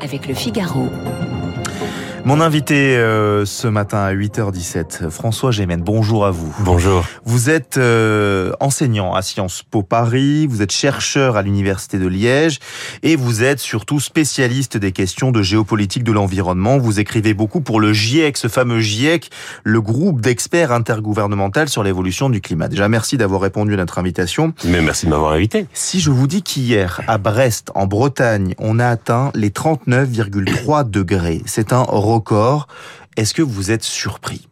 avec le Figaro. Mon invité euh, ce matin à 8h17, François Gémen, bonjour à vous. Bonjour. Vous êtes euh, enseignant à Sciences Po Paris, vous êtes chercheur à l'Université de Liège et vous êtes surtout spécialiste des questions de géopolitique de l'environnement. Vous écrivez beaucoup pour le GIEC, ce fameux GIEC, le groupe d'experts intergouvernemental sur l'évolution du climat. Déjà, merci d'avoir répondu à notre invitation. Mais merci de m'avoir invité. Si je vous dis qu'hier, à Brest, en Bretagne, on a atteint les 39,3 degrés, c'est un record. Est-ce que vous êtes surpris?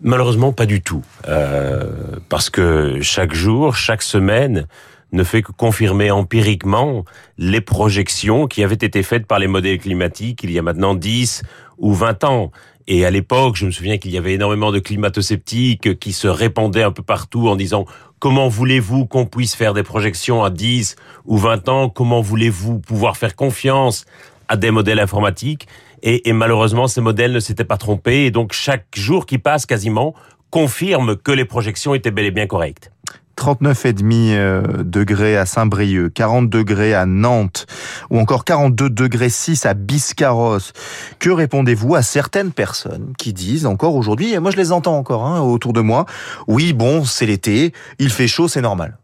Malheureusement, pas du tout. Euh, parce que chaque jour, chaque semaine, ne fait que confirmer empiriquement les projections qui avaient été faites par les modèles climatiques il y a maintenant 10 ou 20 ans. Et à l'époque, je me souviens qu'il y avait énormément de climato-sceptiques qui se répandaient un peu partout en disant comment voulez-vous qu'on puisse faire des projections à 10 ou 20 ans? Comment voulez-vous pouvoir faire confiance à des modèles informatiques? Et, et malheureusement, ces modèles ne s'étaient pas trompés. Et donc, chaque jour qui passe quasiment confirme que les projections étaient bel et bien correctes. 39,5 euh, degrés à Saint-Brieuc, 40 degrés à Nantes ou encore 42 degrés 6 à Biscarrosse. Que répondez-vous à certaines personnes qui disent encore aujourd'hui, et moi je les entends encore hein, autour de moi, oui bon c'est l'été, il fait chaud, c'est normal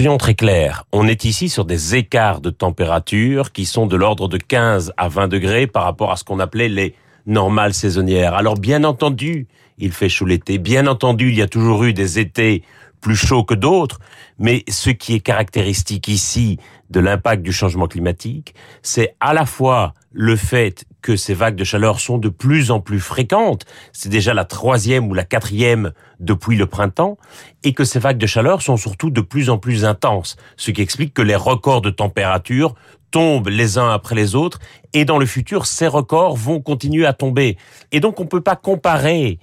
Soyons très clairs, on est ici sur des écarts de température qui sont de l'ordre de 15 à 20 degrés par rapport à ce qu'on appelait les normales saisonnières. Alors bien entendu, il fait chaud l'été. Bien entendu, il y a toujours eu des étés plus chauds que d'autres, mais ce qui est caractéristique ici de l'impact du changement climatique, c'est à la fois le fait que ces vagues de chaleur sont de plus en plus fréquentes, c'est déjà la troisième ou la quatrième depuis le printemps, et que ces vagues de chaleur sont surtout de plus en plus intenses, ce qui explique que les records de température tombent les uns après les autres, et dans le futur, ces records vont continuer à tomber. Et donc on ne peut pas comparer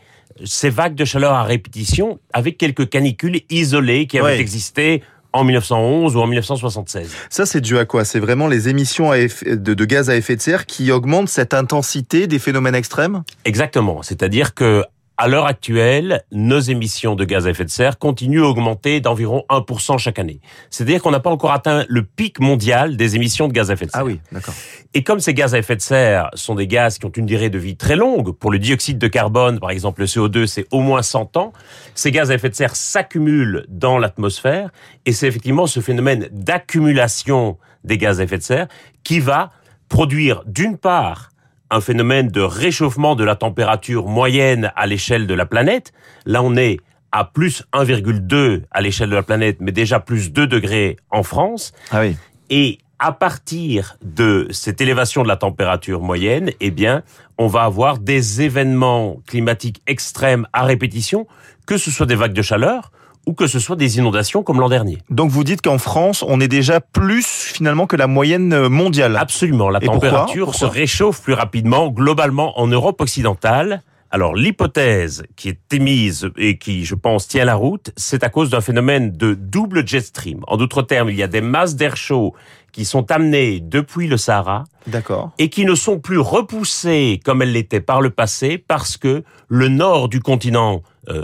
ces vagues de chaleur à répétition avec quelques canicules isolées qui avaient existé en 1911 ou en 1976. Ça c'est dû à quoi? C'est vraiment les émissions de gaz à effet de serre qui augmentent cette intensité des phénomènes extrêmes? Exactement. C'est-à-dire que à l'heure actuelle, nos émissions de gaz à effet de serre continuent à augmenter d'environ 1% chaque année. C'est-à-dire qu'on n'a pas encore atteint le pic mondial des émissions de gaz à effet de serre. Ah oui, d'accord. Et comme ces gaz à effet de serre sont des gaz qui ont une durée de vie très longue, pour le dioxyde de carbone, par exemple, le CO2, c'est au moins 100 ans, ces gaz à effet de serre s'accumulent dans l'atmosphère, et c'est effectivement ce phénomène d'accumulation des gaz à effet de serre qui va produire, d'une part, un phénomène de réchauffement de la température moyenne à l'échelle de la planète. Là, on est à plus 1,2 à l'échelle de la planète, mais déjà plus 2 degrés en France. Ah oui. Et à partir de cette élévation de la température moyenne, eh bien, on va avoir des événements climatiques extrêmes à répétition, que ce soit des vagues de chaleur ou que ce soit des inondations comme l'an dernier. Donc vous dites qu'en France, on est déjà plus finalement que la moyenne mondiale. Absolument, la Et pourquoi? température Pourquoi? se réchauffe plus rapidement globalement en Europe occidentale. Alors l'hypothèse qui est émise et qui, je pense, tient la route, c'est à cause d'un phénomène de double jet stream. En d'autres termes, il y a des masses d'air chaud qui sont amenées depuis le Sahara D'accord. et qui ne sont plus repoussées comme elles l'étaient par le passé parce que le nord du continent, euh,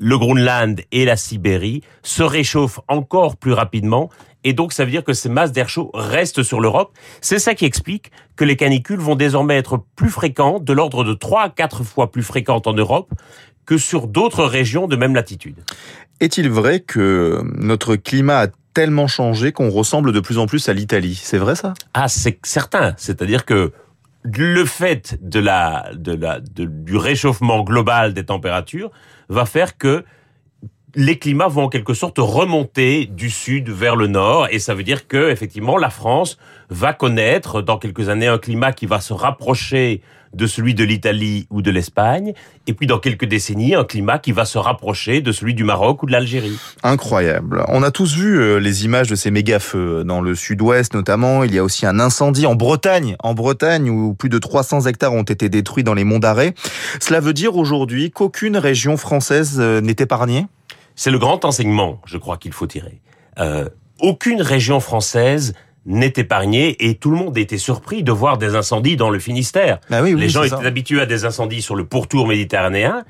le Groenland et la Sibérie, se réchauffent encore plus rapidement. Et donc, ça veut dire que ces masses d'air chaud restent sur l'Europe. C'est ça qui explique que les canicules vont désormais être plus fréquentes, de l'ordre de 3 à 4 fois plus fréquentes en Europe que sur d'autres régions de même latitude. Est-il vrai que notre climat a tellement changé qu'on ressemble de plus en plus à l'Italie? C'est vrai ça? Ah, c'est certain. C'est-à-dire que le fait de la, de la, de- du réchauffement global des températures va faire que les climats vont en quelque sorte remonter du sud vers le nord et ça veut dire que effectivement la France va connaître dans quelques années un climat qui va se rapprocher de celui de l'Italie ou de l'Espagne et puis dans quelques décennies un climat qui va se rapprocher de celui du Maroc ou de l'Algérie. Incroyable. On a tous vu euh, les images de ces méga-feux dans le sud-ouest notamment. Il y a aussi un incendie en Bretagne, en Bretagne où plus de 300 hectares ont été détruits dans les monts d'Arrée. Cela veut dire aujourd'hui qu'aucune région française euh, n'est épargnée? C'est le grand enseignement, je crois qu'il faut tirer. Euh, aucune région française n'est épargnée et tout le monde était surpris de voir des incendies dans le Finistère. Ah oui, oui, les gens étaient ça. habitués à des incendies sur le pourtour méditerranéen.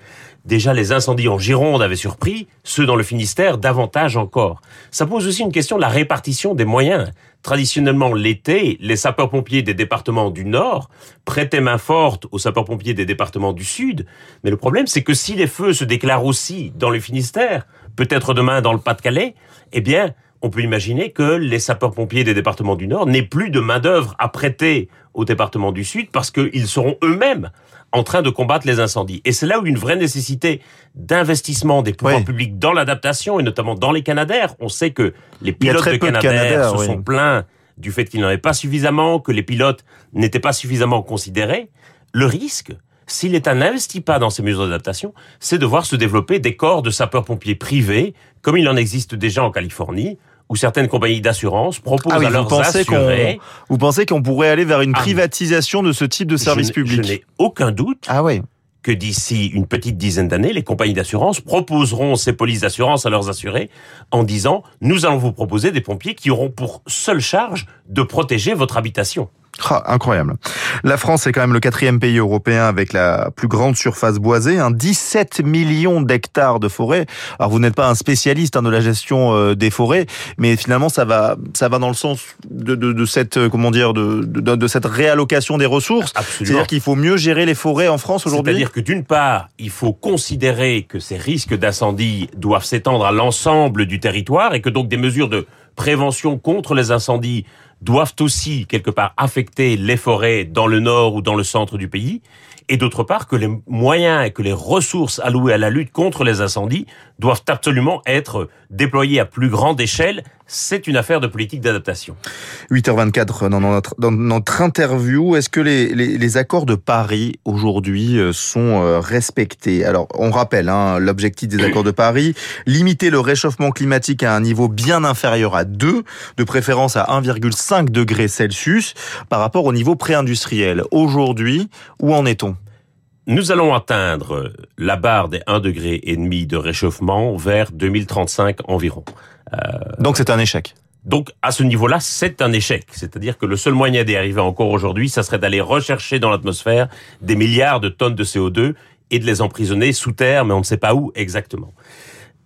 Déjà, les incendies en Gironde avaient surpris, ceux dans le Finistère davantage encore. Ça pose aussi une question de la répartition des moyens. Traditionnellement l'été, les sapeurs-pompiers des départements du Nord prêtaient main forte aux sapeurs-pompiers des départements du Sud. Mais le problème, c'est que si les feux se déclarent aussi dans le Finistère, peut-être demain dans le Pas-de-Calais, eh bien, on peut imaginer que les sapeurs-pompiers des départements du Nord n'aient plus de main-d'œuvre à prêter aux départements du Sud parce qu'ils seront eux-mêmes en train de combattre les incendies. Et c'est là où une vraie nécessité d'investissement des pouvoirs publics dans l'adaptation et notamment dans les Canadaires. On sait que les pilotes de Canadair, se sont plaints du fait qu'il n'y en avait pas suffisamment, que les pilotes n'étaient pas suffisamment considérés. Le risque, si l'État n'investit pas dans ces mesures d'adaptation, c'est de voir se développer des corps de sapeurs-pompiers privés, comme il en existe déjà en Californie, où certaines compagnies d'assurance proposent ah à leurs assurés... Vous pensez qu'on pourrait aller vers une ah privatisation de ce type de service public Je n'ai aucun doute ah que d'ici une petite dizaine d'années, les compagnies d'assurance proposeront ces polices d'assurance à leurs assurés en disant « Nous allons vous proposer des pompiers qui auront pour seule charge de protéger votre habitation ». Ah, incroyable. La France est quand même le quatrième pays européen avec la plus grande surface boisée, hein, 17 millions d'hectares de forêt. Alors vous n'êtes pas un spécialiste hein, de la gestion euh, des forêts, mais finalement ça va, ça va dans le sens de, de, de cette, euh, comment dire, de, de, de cette réallocation des ressources. C'est-à-dire qu'il faut mieux gérer les forêts en France aujourd'hui. C'est-à-dire que d'une part, il faut considérer que ces risques d'incendie doivent s'étendre à l'ensemble du territoire et que donc des mesures de prévention contre les incendies doivent aussi quelque part affecter les forêts dans le nord ou dans le centre du pays, et d'autre part que les moyens et que les ressources allouées à la lutte contre les incendies doivent absolument être déployés à plus grande échelle. C'est une affaire de politique d'adaptation. 8h24 dans notre, dans notre interview, est-ce que les, les, accords de Paris aujourd'hui euh, sont euh, respectés? Alors, on rappelle hein, l'objectif des accords de Paris, limiter le réchauffement climatique à un niveau bien inférieur à 2, de préférence à 1,5 degré Celsius, par rapport au niveau pré-industriel. Aujourd'hui, où en est-on? Nous allons atteindre la barre des 1,5 degré et demi de réchauffement vers 2035 environ. Euh, Donc c'est un échec. Donc à ce niveau-là, c'est un échec. C'est-à-dire que le seul moyen d'y arriver encore aujourd'hui, ça serait d'aller rechercher dans l'atmosphère des milliards de tonnes de CO2 et de les emprisonner sous terre, mais on ne sait pas où exactement.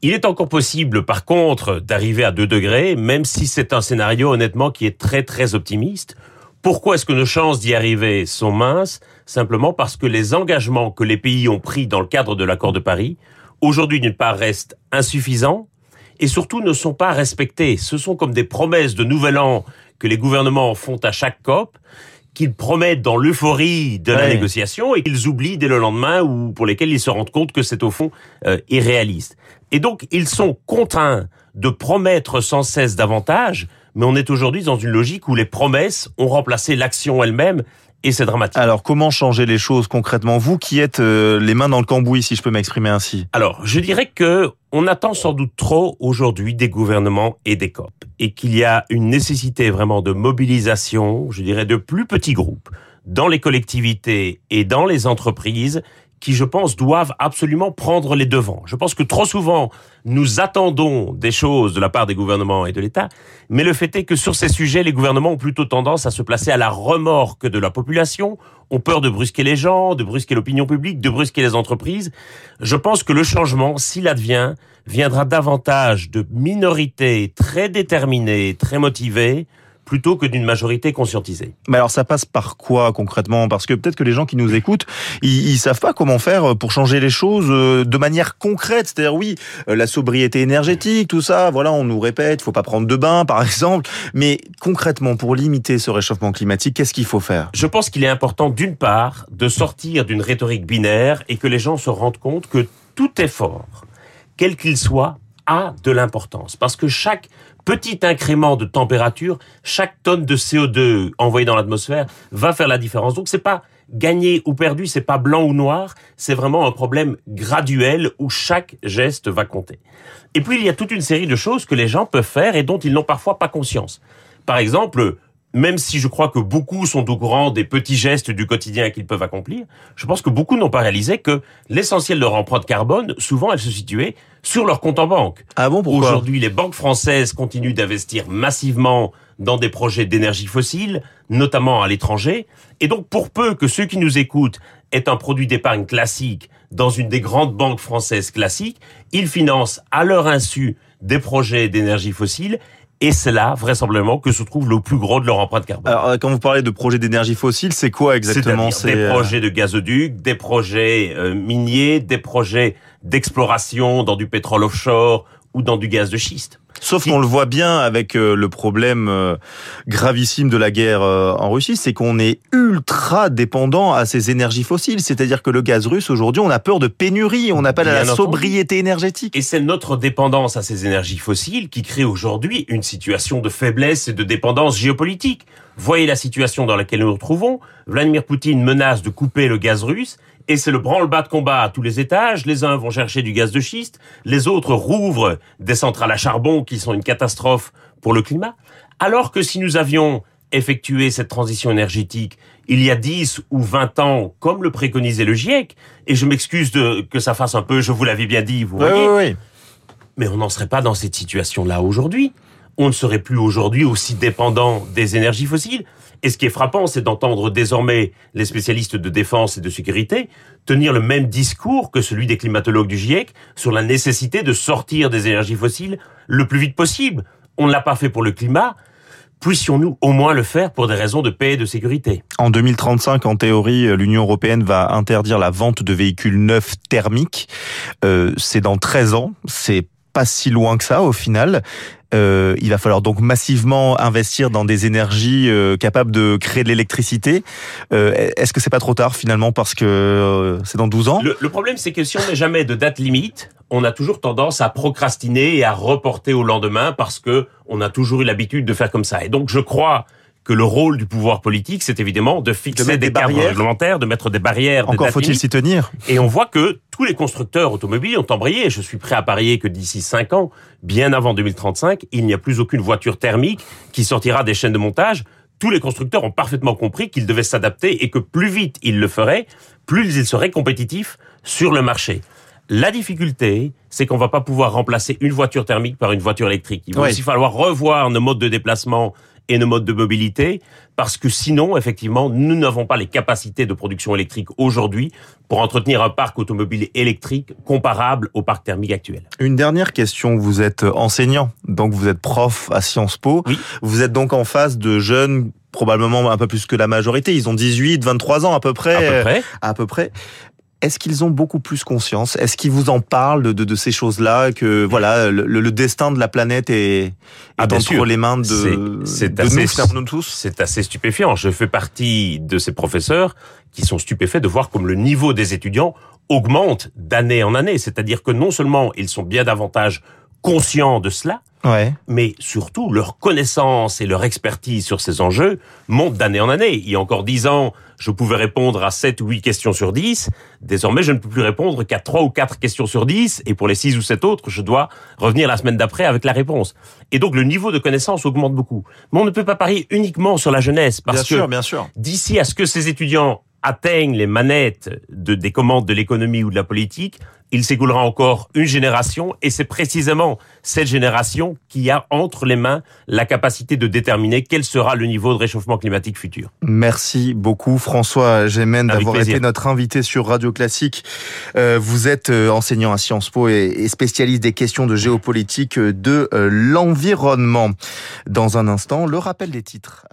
Il est encore possible, par contre, d'arriver à 2 degrés, même si c'est un scénario, honnêtement, qui est très très optimiste. Pourquoi est-ce que nos chances d'y arriver sont minces Simplement parce que les engagements que les pays ont pris dans le cadre de l'accord de Paris, aujourd'hui d'une part restent insuffisants et surtout ne sont pas respectés. Ce sont comme des promesses de nouvel an que les gouvernements font à chaque COP qu'ils promettent dans l'euphorie de la négociation et qu'ils oublient dès le lendemain ou pour lesquels ils se rendent compte que c'est au fond euh, irréaliste. Et donc ils sont contraints de promettre sans cesse davantage mais on est aujourd'hui dans une logique où les promesses ont remplacé l'action elle-même et c'est dramatique. Alors comment changer les choses concrètement? Vous qui êtes euh, les mains dans le cambouis, si je peux m'exprimer ainsi. Alors je dirais que on attend sans doute trop aujourd'hui des gouvernements et des COP et qu'il y a une nécessité vraiment de mobilisation, je dirais de plus petits groupes dans les collectivités et dans les entreprises qui, je pense, doivent absolument prendre les devants. Je pense que trop souvent, nous attendons des choses de la part des gouvernements et de l'État, mais le fait est que sur ces sujets, les gouvernements ont plutôt tendance à se placer à la remorque de la population, ont peur de brusquer les gens, de brusquer l'opinion publique, de brusquer les entreprises. Je pense que le changement, s'il advient, viendra davantage de minorités très déterminées, très motivées, plutôt que d'une majorité conscientisée. Mais alors ça passe par quoi concrètement? Parce que peut-être que les gens qui nous écoutent, ils, ils savent pas comment faire pour changer les choses euh, de manière concrète. C'est-à-dire oui, euh, la sobriété énergétique, tout ça, voilà, on nous répète, il faut pas prendre de bain par exemple. Mais concrètement, pour limiter ce réchauffement climatique, qu'est-ce qu'il faut faire? Je pense qu'il est important d'une part de sortir d'une rhétorique binaire et que les gens se rendent compte que tout effort, quel qu'il soit, a de l'importance. Parce que chaque petit incrément de température, chaque tonne de CO2 envoyée dans l'atmosphère va faire la différence. Donc c'est pas gagné ou perdu, c'est pas blanc ou noir, c'est vraiment un problème graduel où chaque geste va compter. Et puis il y a toute une série de choses que les gens peuvent faire et dont ils n'ont parfois pas conscience. Par exemple, même si je crois que beaucoup sont au courant des petits gestes du quotidien qu'ils peuvent accomplir, je pense que beaucoup n'ont pas réalisé que l'essentiel de leur empreinte carbone, souvent, elle se situait sur leur compte en banque. Ah bon, pourquoi? Aujourd'hui, les banques françaises continuent d'investir massivement dans des projets d'énergie fossile, notamment à l'étranger. Et donc, pour peu que ceux qui nous écoutent aient un produit d'épargne classique dans une des grandes banques françaises classiques, ils financent à leur insu des projets d'énergie fossile Et c'est là, vraisemblablement, que se trouve le plus gros de leur empreinte carbone. Alors, quand vous parlez de projets d'énergie fossile, c'est quoi exactement C'est des projets de gazoduc, des projets miniers, des projets d'exploration dans du pétrole offshore ou dans du gaz de schiste. Sauf qu'on le voit bien avec euh, le problème euh, gravissime de la guerre euh, en Russie, c'est qu'on est ultra dépendant à ces énergies fossiles. C'est-à-dire que le gaz russe, aujourd'hui, on a peur de pénurie, on appelle à la sobriété énergétique. Et c'est notre dépendance à ces énergies fossiles qui crée aujourd'hui une situation de faiblesse et de dépendance géopolitique. Voyez la situation dans laquelle nous nous retrouvons. Vladimir Poutine menace de couper le gaz russe et c'est le branle-bas de combat à tous les étages. Les uns vont chercher du gaz de schiste, les autres rouvrent des centrales à charbon qui sont une catastrophe pour le climat. Alors que si nous avions effectué cette transition énergétique il y a 10 ou 20 ans, comme le préconisait le GIEC, et je m'excuse de que ça fasse un peu, je vous l'avais bien dit, vous voyez. Oui, oui. Mais on n'en serait pas dans cette situation-là aujourd'hui. On ne serait plus aujourd'hui aussi dépendant des énergies fossiles. Et ce qui est frappant, c'est d'entendre désormais les spécialistes de défense et de sécurité tenir le même discours que celui des climatologues du GIEC sur la nécessité de sortir des énergies fossiles le plus vite possible. On ne l'a pas fait pour le climat, puissions-nous au moins le faire pour des raisons de paix et de sécurité En 2035, en théorie, l'Union européenne va interdire la vente de véhicules neufs thermiques. Euh, c'est dans 13 ans, c'est pas si loin que ça au final. Euh, il va falloir donc massivement investir dans des énergies euh, capables de créer de l'électricité. Euh, Est-ce que c'est pas trop tard finalement parce que euh, c'est dans 12 ans? Le, problème c'est que si on n'est jamais de date limite, on a toujours tendance à procrastiner et à reporter au lendemain parce que on a toujours eu l'habitude de faire comme ça. Et donc je crois que le rôle du pouvoir politique, c'est évidemment de fixer des, cadres réglementaires, de mettre des barrières. Encore faut-il s'y tenir. Et on voit que tous les constructeurs automobiles ont embrayé. Je suis prêt à parier que d'ici 5 ans, bien avant 2035, il n'y a plus aucune voiture thermique qui sortira des chaînes de montage. Tous les constructeurs ont parfaitement compris qu'ils devaient s'adapter et que plus vite ils le feraient, plus ils seraient compétitifs sur le marché. La difficulté, c'est qu'on va pas pouvoir remplacer une voiture thermique par une voiture électrique. Il va aussi falloir revoir nos modes de déplacement et nos modes de mobilité, parce que sinon, effectivement, nous n'avons pas les capacités de production électrique aujourd'hui pour entretenir un parc automobile électrique comparable au parc thermique actuel. Une dernière question, vous êtes enseignant, donc vous êtes prof à Sciences Po, oui. vous êtes donc en face de jeunes probablement un peu plus que la majorité, ils ont 18, 23 ans à peu près. À peu près. À peu près. Est-ce qu'ils ont beaucoup plus conscience? Est-ce qu'ils vous en parlent de, de, de ces choses-là Que voilà, le, le, destin de la planète est, est ah, entre sûr. les mains de, c'est de assez, nous, nous tous? C'est assez stupéfiant. Je fais partie de ces professeurs qui sont stupéfaits de voir comme le niveau des étudiants augmente d'année en année. C'est-à-dire que non seulement ils sont bien davantage conscients de cela, Ouais. mais surtout leur connaissance et leur expertise sur ces enjeux montent d'année en année. Il y a encore dix ans, je pouvais répondre à 7 ou 8 questions sur 10. Désormais, je ne peux plus répondre qu'à 3 ou 4 questions sur 10. Et pour les 6 ou 7 autres, je dois revenir la semaine d'après avec la réponse. Et donc, le niveau de connaissance augmente beaucoup. Mais on ne peut pas parier uniquement sur la jeunesse. Parce bien que sûr, bien sûr. d'ici à ce que ces étudiants atteignent les manettes de, des commandes de l'économie ou de la politique, il s'écoulera encore une génération et c'est précisément cette génération qui a entre les mains la capacité de déterminer quel sera le niveau de réchauffement climatique futur. Merci beaucoup François Gémen d'avoir été notre invité sur Radio Classique. Euh, vous êtes enseignant à Sciences Po et spécialiste des questions de géopolitique de l'environnement. Dans un instant, le rappel des titres.